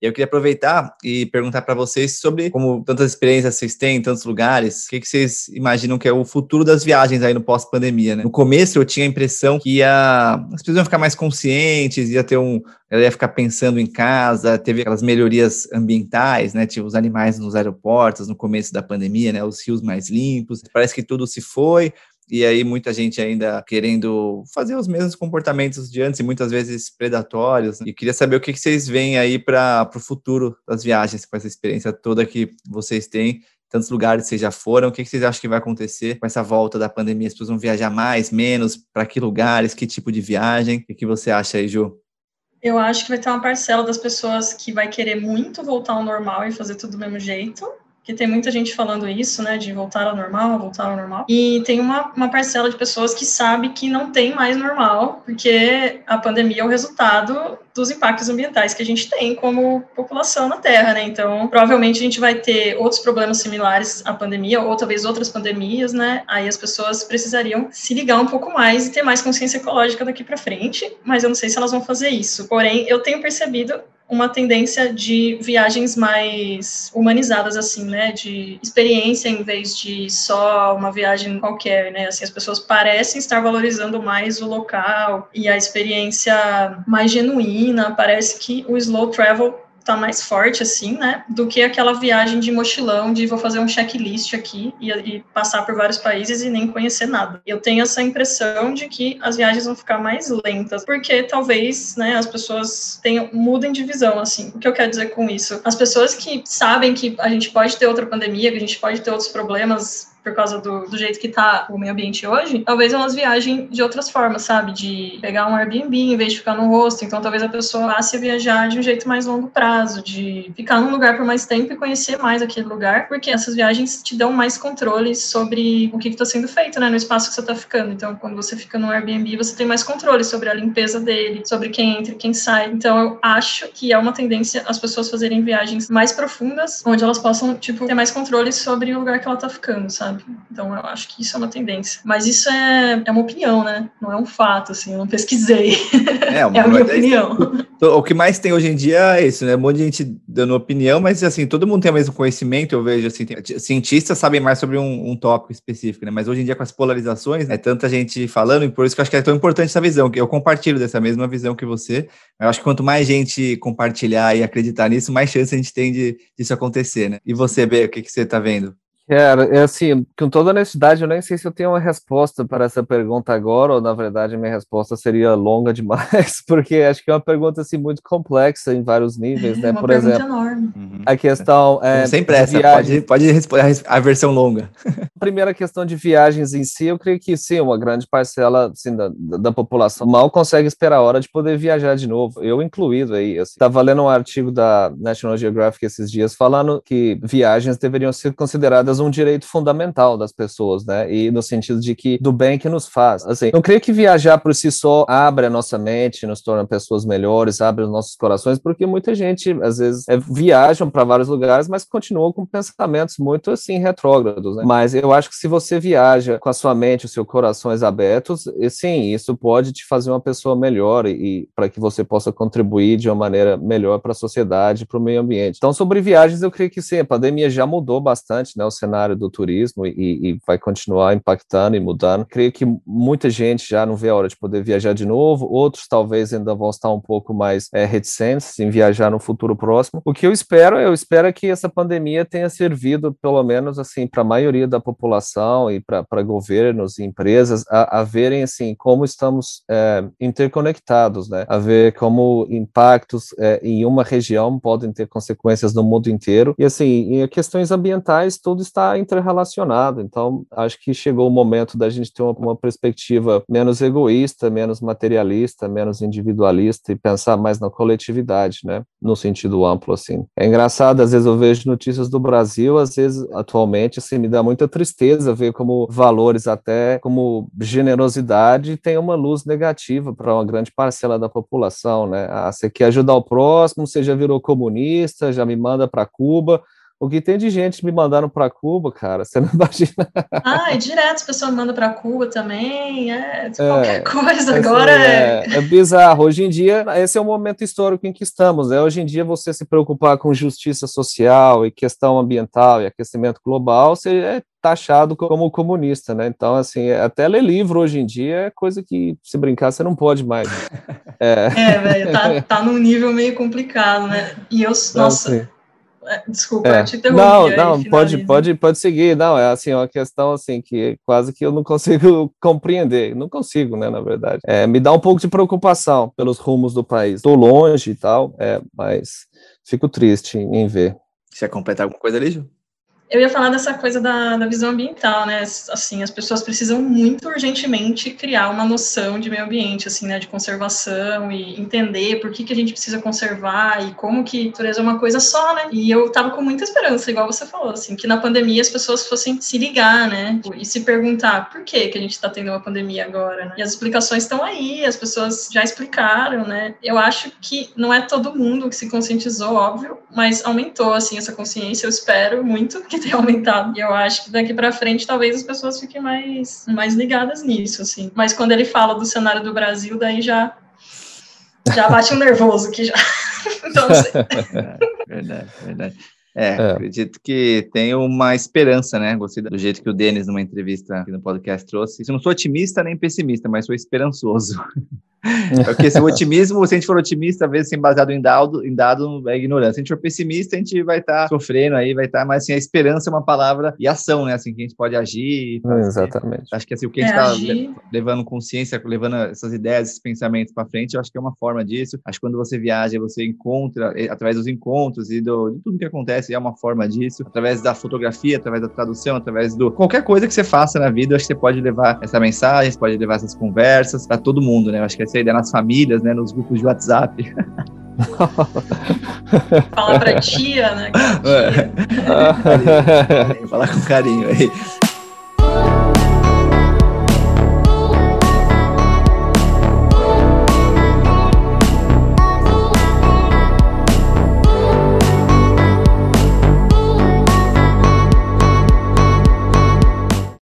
Eu queria aproveitar e perguntar para vocês sobre como tantas experiências vocês têm em tantos lugares, o que, que vocês imaginam que é o futuro das viagens aí no pós-pandemia, né? No começo eu tinha a impressão que ia, as pessoas iam ficar mais conscientes, ia ter um, ela ia ficar pensando em casa, teve aquelas melhorias ambientais, né? Tinha os animais nos aeroportos no começo da pandemia, né? Os rios mais limpos. Parece que tudo se foi, e aí muita gente ainda querendo fazer os mesmos comportamentos de antes e muitas vezes predatórios. Né? E queria saber o que, vocês veem aí para o futuro das viagens, com essa experiência toda que vocês têm tantos lugares vocês já foram, o que vocês acham que vai acontecer com essa volta da pandemia? As pessoas vão viajar mais, menos? Para que lugares? Que tipo de viagem? O que você acha aí, Ju? Eu acho que vai ter uma parcela das pessoas que vai querer muito voltar ao normal e fazer tudo do mesmo jeito, que tem muita gente falando isso, né, de voltar ao normal, voltar ao normal. E tem uma, uma parcela de pessoas que sabe que não tem mais normal, porque a pandemia é o resultado dos impactos ambientais que a gente tem como população na Terra, né? Então, provavelmente a gente vai ter outros problemas similares à pandemia, ou talvez outras pandemias, né? Aí as pessoas precisariam se ligar um pouco mais e ter mais consciência ecológica daqui para frente, mas eu não sei se elas vão fazer isso. Porém, eu tenho percebido uma tendência de viagens mais humanizadas, assim, né, de experiência em vez de só uma viagem qualquer, né, assim, as pessoas parecem estar valorizando mais o local e a experiência mais genuína, parece que o slow travel tá mais forte, assim, né, do que aquela viagem de mochilão, de vou fazer um checklist aqui e, e, passar por vários países e nem conhecer nada. Eu tenho essa impressão de que as viagens vão ficar mais lentas, porque talvez, né, as pessoas tenham, mudem de visão, assim. O que eu quero dizer com isso? As pessoas que sabem que a gente pode ter outra pandemia, que a gente pode ter outros problemas por causa do, do jeito que tá o meio ambiente hoje, talvez elas viajem de outras formas, sabe? De pegar um Airbnb em vez de ficar no rosto. Então, talvez a pessoa passe a viajar de um jeito mais longo prazo, de ficar num lugar por mais tempo e conhecer mais aquele lugar, porque essas viagens te dão mais controle sobre o que está sendo feito, né? No espaço que você está ficando. Então, quando você fica no Airbnb, você tem mais controle sobre a limpeza dele, sobre quem entra e quem sai. Então, eu acho que é uma tendência as pessoas fazerem viagens mais profundas, onde elas possam, tipo, ter mais controle sobre o lugar que ela está ficando, sabe? Então eu acho que isso é uma tendência. Mas isso é, é uma opinião, né? Não é um fato, assim, eu não pesquisei. É, é a minha opinião. O que mais tem hoje em dia é isso, né? Um monte de gente dando opinião, mas assim, todo mundo tem o mesmo conhecimento, eu vejo assim, tem, cientistas sabem mais sobre um, um, tópico específico, né? Mas hoje em dia, com as polarizações, é tanta gente falando, e por isso que eu acho que é tão importante essa visão, que eu compartilho dessa mesma visão que você. Eu acho que quanto mais gente compartilhar e acreditar nisso, mais chance a gente tem de disso acontecer, né? E você, B, o que, que você está vendo? Cara, é assim, com toda honestidade, eu nem sei se eu tenho uma resposta para essa pergunta agora, ou na verdade minha resposta seria longa demais, porque acho que é uma pergunta assim muito complexa em vários níveis, né? Uma Por exemplo, enorme. A questão é sem pressa, pode, pode responder a versão longa. A primeira questão de viagens em si, eu creio que sim, uma grande parcela assim, da, da população mal consegue esperar a hora de poder viajar de novo. Eu incluído aí, estava assim. lendo um artigo da National Geographic esses dias falando que viagens deveriam ser consideradas um direito fundamental das pessoas, né? E no sentido de que do bem que nos faz. Assim, não creio que viajar por si só abre a nossa mente, nos torna pessoas melhores, abre os nossos corações, porque muita gente às vezes é, viajam para vários lugares, mas continuam com pensamentos muito assim retrógrados, né? Mas eu acho que se você viaja com a sua mente, os seus corações abertos, e, sim, isso pode te fazer uma pessoa melhor e, e para que você possa contribuir de uma maneira melhor para a sociedade, para o meio ambiente. Então, sobre viagens, eu creio que sim, a pandemia já mudou bastante, né? O cenário do turismo e, e, vai continuar impactando e mudando. Creio que muita gente já não vê a hora de poder viajar de novo, outros talvez ainda vão estar um pouco mais é, reticentes em viajar no futuro próximo. O que eu espero, eu espero que essa pandemia tenha servido, pelo menos assim, para a maioria da população e para governos e empresas a, a, verem assim como estamos é, interconectados, né? A ver como impactos é, em uma região podem ter consequências no mundo inteiro. E assim, em questões ambientais, tudo está interrelacionado. Então, acho que chegou o momento da gente ter uma, uma, perspectiva menos egoísta, menos materialista, menos individualista e pensar mais na coletividade, né? No sentido amplo, assim. É engraçado, às vezes eu vejo notícias do Brasil, às vezes, atualmente, assim, me dá muita tristeza ver como valores até como generosidade tem uma luz negativa para uma grande parcela da população, né? Ah, você quer ajudar o próximo, você já virou comunista, já me manda para Cuba, O que tem de gente me mandando para Cuba, cara, você não imagina. Ah, e direto as pessoas mandam para Cuba também, é, qualquer é, coisa assim, agora é... é... é... bizarro. Hoje em dia, esse é o momento histórico em que estamos, né? Hoje em dia, você se preocupar com justiça social e questão ambiental e aquecimento global, você é taxado como comunista, né? Então, assim, até ler livro hoje em dia é coisa que, se brincar, você não pode mais. É, é velho, tá, tá num nível meio complicado, né? E eu, nossa... Assim, é, desculpa, é. eu te interrompi. Não, não, pode, pode, pode seguir. Não, é assim, uma questão assim que quase que eu não consigo compreender. Não consigo, né, na verdade. É, me dá um pouco de preocupação pelos rumos do país. Estou longe e tal, é, mas fico triste em ver. Você quer completar alguma coisa ali, Ju? Eu ia falar dessa coisa da, da, visão ambiental, né? Assim, as pessoas precisam muito urgentemente criar uma noção de meio ambiente, assim, né? De conservação e entender por que, que a gente precisa conservar e como que natureza é uma coisa só, né? E eu tava com muita esperança, igual você falou, assim, que na pandemia as pessoas fossem se ligar, né? E se perguntar por que que a gente tá tendo uma pandemia agora, né? E as explicações estão aí, as pessoas já explicaram, né? Eu acho que não é todo mundo que se conscientizou, óbvio, mas aumentou, assim, essa consciência, eu espero muito que que ter aumentado. E eu acho que daqui para frente talvez as pessoas fiquem mais, mais ligadas nisso, assim. Mas quando ele fala do cenário do Brasil, daí já já bate um nervoso aqui já. então. É, verdade, verdade. É, é, acredito que tem uma esperança, né? Gostei do jeito que o Denis, numa entrevista aqui no podcast, trouxe. Eu não sou otimista nem pessimista, mas sou esperançoso. Porque se o otimismo, se a gente for otimista, às vezes sem baseado em dado, em dado é ignorância. Se a gente for pessimista, a gente vai estar tá sofrendo aí, vai estar, tá, mas assim, a esperança é uma palavra e ação, né? Assim, que a gente pode agir. Exatamente. Acho que assim, o que a gente está é, levando consciência, levando essas ideias, esses pensamentos para frente, eu acho que é uma forma disso. Acho que quando você viaja, você encontra, através dos encontros e do, de tudo que acontece, é uma forma disso. Através da fotografia, através da tradução, através do. Qualquer coisa que você faça na vida, acho que você pode levar essa mensagem, você pode levar essas conversas para todo mundo, né? Eu acho que essa ideia nas famílias, né, nos grupos de WhatsApp. Falar pra tia, né? É. Falar com carinho aí.